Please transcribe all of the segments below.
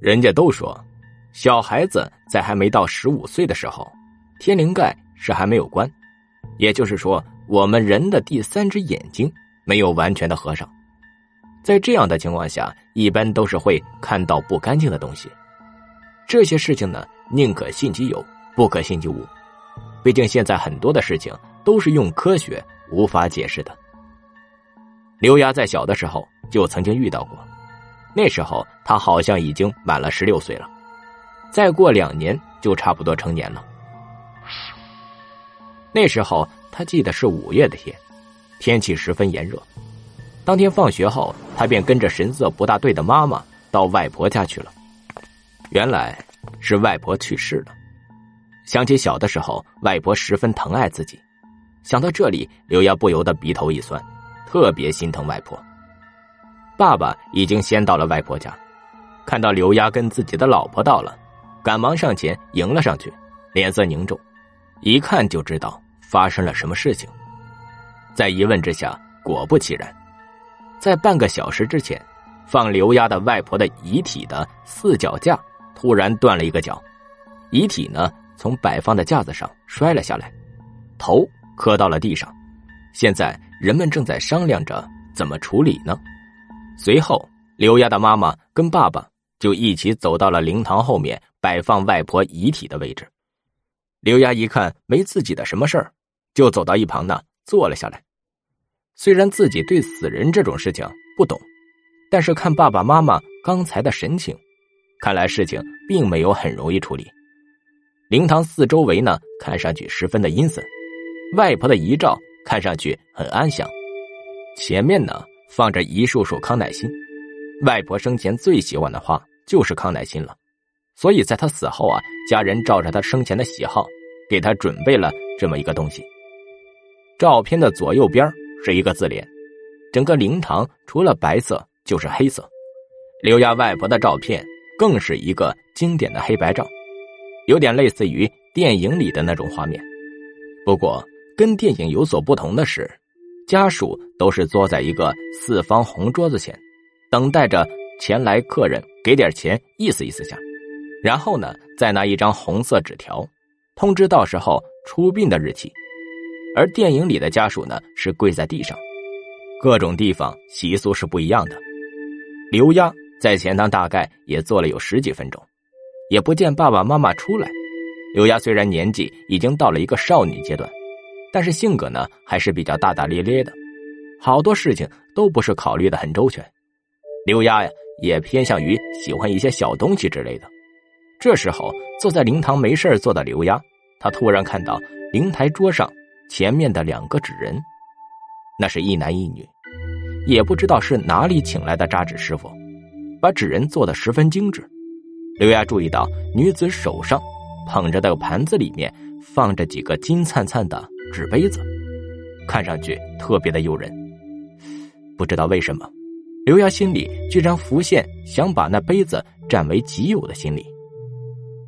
人家都说，小孩子在还没到十五岁的时候，天灵盖是还没有关，也就是说，我们人的第三只眼睛没有完全的合上。在这样的情况下，一般都是会看到不干净的东西。这些事情呢，宁可信其有，不可信其无。毕竟现在很多的事情都是用科学无法解释的。刘丫在小的时候就曾经遇到过，那时候他好像已经满了十六岁了，再过两年就差不多成年了。那时候他记得是五月的天，天气十分炎热。当天放学后，他便跟着神色不大对的妈妈到外婆家去了。原来是外婆去世了。想起小的时候，外婆十分疼爱自己，想到这里，刘丫不由得鼻头一酸。特别心疼外婆。爸爸已经先到了外婆家，看到刘丫跟自己的老婆到了，赶忙上前迎了上去，脸色凝重，一看就知道发生了什么事情。在一问之下，果不其然，在半个小时之前，放刘丫的外婆的遗体的四脚架突然断了一个脚，遗体呢从摆放的架子上摔了下来，头磕到了地上，现在。人们正在商量着怎么处理呢。随后，刘丫的妈妈跟爸爸就一起走到了灵堂后面摆放外婆遗体的位置。刘丫一看没自己的什么事儿，就走到一旁呢坐了下来。虽然自己对死人这种事情不懂，但是看爸爸妈妈刚才的神情，看来事情并没有很容易处理。灵堂四周围呢看上去十分的阴森，外婆的遗照。看上去很安详，前面呢放着一束束康乃馨，外婆生前最喜欢的花就是康乃馨了，所以在她死后啊，家人照着她生前的喜好，给她准备了这么一个东西。照片的左右边是一个字联，整个灵堂除了白色就是黑色，刘亚外婆的照片更是一个经典的黑白照，有点类似于电影里的那种画面，不过。跟电影有所不同的是，家属都是坐在一个四方红桌子前，等待着前来客人给点钱意思意思下，然后呢再拿一张红色纸条，通知到时候出殡的日期。而电影里的家属呢是跪在地上，各种地方习俗是不一样的。刘丫在前堂大概也坐了有十几分钟，也不见爸爸妈妈出来。刘丫虽然年纪已经到了一个少女阶段。但是性格呢，还是比较大大咧咧的，好多事情都不是考虑的很周全。刘丫呀，也偏向于喜欢一些小东西之类的。这时候，坐在灵堂没事做的刘丫，她突然看到灵台桌上前面的两个纸人，那是一男一女，也不知道是哪里请来的扎纸师傅，把纸人做的十分精致。刘丫注意到女子手上捧着的盘子里面放着几个金灿灿的。纸杯子，看上去特别的诱人。不知道为什么，刘丫心里居然浮现想把那杯子占为己有的心理。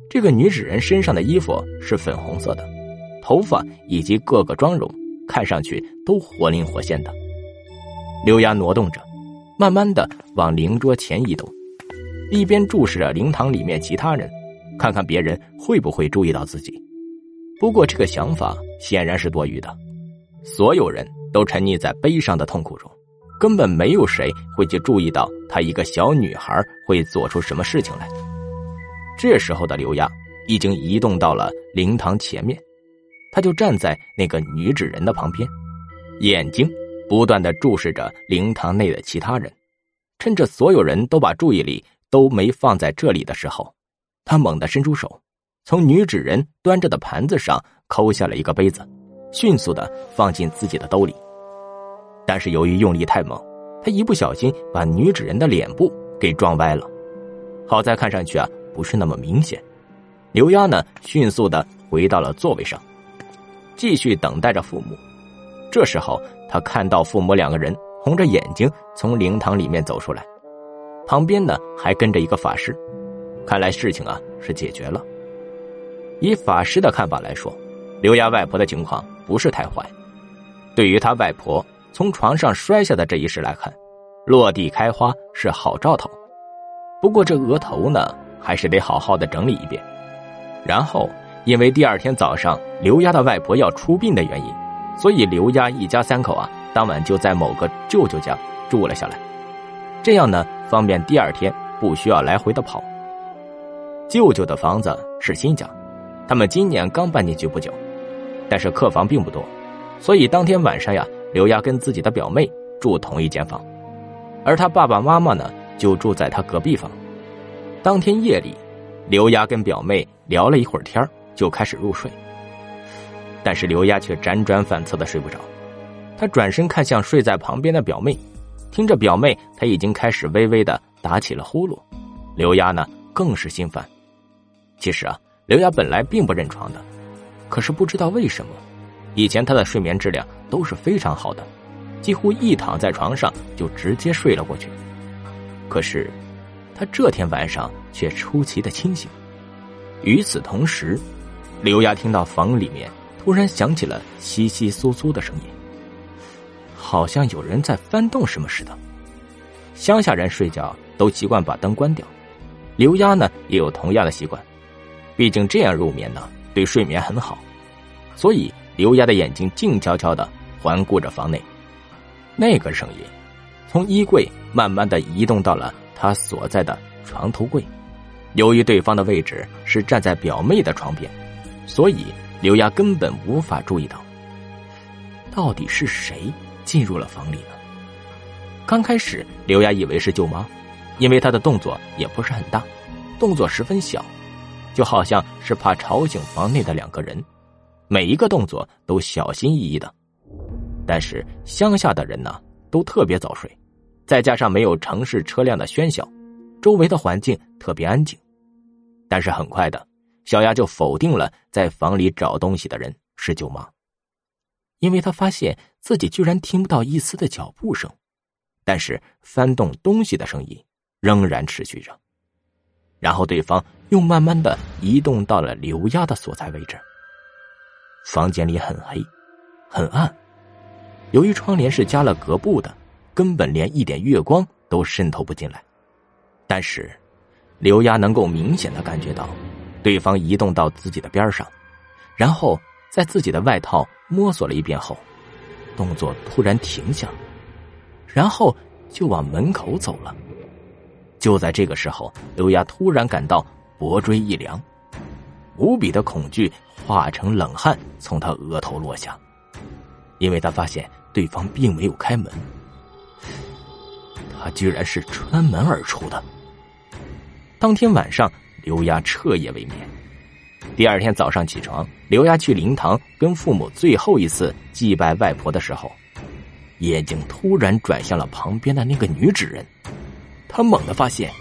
这个女纸人身上的衣服是粉红色的，头发以及各个妆容看上去都活灵活现的。刘丫挪动着，慢慢的往灵桌前移动，一边注视着灵堂里面其他人，看看别人会不会注意到自己。不过这个想法显然是多余的，所有人都沉溺在悲伤的痛苦中，根本没有谁会去注意到她一个小女孩会做出什么事情来。这时候的刘亚已经移动到了灵堂前面，他就站在那个女纸人的旁边，眼睛不断的注视着灵堂内的其他人，趁着所有人都把注意力都没放在这里的时候，他猛地伸出手。从女纸人端着的盘子上抠下了一个杯子，迅速的放进自己的兜里。但是由于用力太猛，他一不小心把女纸人的脸部给撞歪了。好在看上去啊不是那么明显。刘丫呢迅速的回到了座位上，继续等待着父母。这时候他看到父母两个人红着眼睛从灵堂里面走出来，旁边呢还跟着一个法师。看来事情啊是解决了。以法师的看法来说，刘丫外婆的情况不是太坏。对于他外婆从床上摔下的这一事来看，落地开花是好兆头。不过这额头呢，还是得好好的整理一遍。然后，因为第二天早上刘丫的外婆要出殡的原因，所以刘丫一家三口啊，当晚就在某个舅舅家住了下来。这样呢，方便第二天不需要来回的跑。舅舅的房子是新家，他们今年刚搬进去不久，但是客房并不多，所以当天晚上呀，刘丫跟自己的表妹住同一间房，而他爸爸妈妈呢就住在他隔壁房。当天夜里，刘丫跟表妹聊了一会儿天就开始入睡，但是刘丫却辗转反侧的睡不着，她转身看向睡在旁边的表妹。听着表妹，她已经开始微微的打起了呼噜。刘丫呢，更是心烦。其实啊，刘丫本来并不认床的，可是不知道为什么，以前他的睡眠质量都是非常好的，几乎一躺在床上就直接睡了过去。可是，他这天晚上却出奇的清醒。与此同时，刘丫听到房里面突然响起了窸窸窣窣的声音。好像有人在翻动什么似的。乡下人睡觉都习惯把灯关掉，刘丫呢也有同样的习惯，毕竟这样入眠呢对睡眠很好。所以刘丫的眼睛静悄悄的环顾着房内，那个声音从衣柜慢慢的移动到了他所在的床头柜。由于对方的位置是站在表妹的床边，所以刘丫根本无法注意到到底是谁。进入了房里呢。刚开始，刘丫以为是舅妈，因为她的动作也不是很大，动作十分小，就好像是怕吵醒房内的两个人，每一个动作都小心翼翼的。但是乡下的人呢，都特别早睡，再加上没有城市车辆的喧嚣，周围的环境特别安静。但是很快的，小丫就否定了在房里找东西的人是舅妈。因为她发现自己居然听不到一丝的脚步声，但是翻动东西的声音仍然持续着。然后对方又慢慢的移动到了刘丫的所在位置。房间里很黑，很暗，由于窗帘是加了隔布的，根本连一点月光都渗透不进来。但是，刘丫能够明显的感觉到，对方移动到自己的边上，然后。在自己的外套摸索了一遍后，动作突然停下，然后就往门口走了。就在这个时候，刘丫突然感到脖椎一凉，无比的恐惧化成冷汗从他额头落下，因为他发现对方并没有开门，他居然是穿门而出的。当天晚上，刘丫彻夜未眠。第二天早上起床，刘丫去灵堂跟父母最后一次祭拜外婆的时候，眼睛突然转向了旁边的那个女纸人。他猛地发现，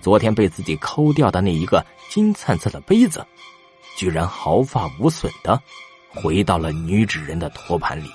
昨天被自己抠掉的那一个金灿灿的杯子，居然毫发无损的回到了女纸人的托盘里。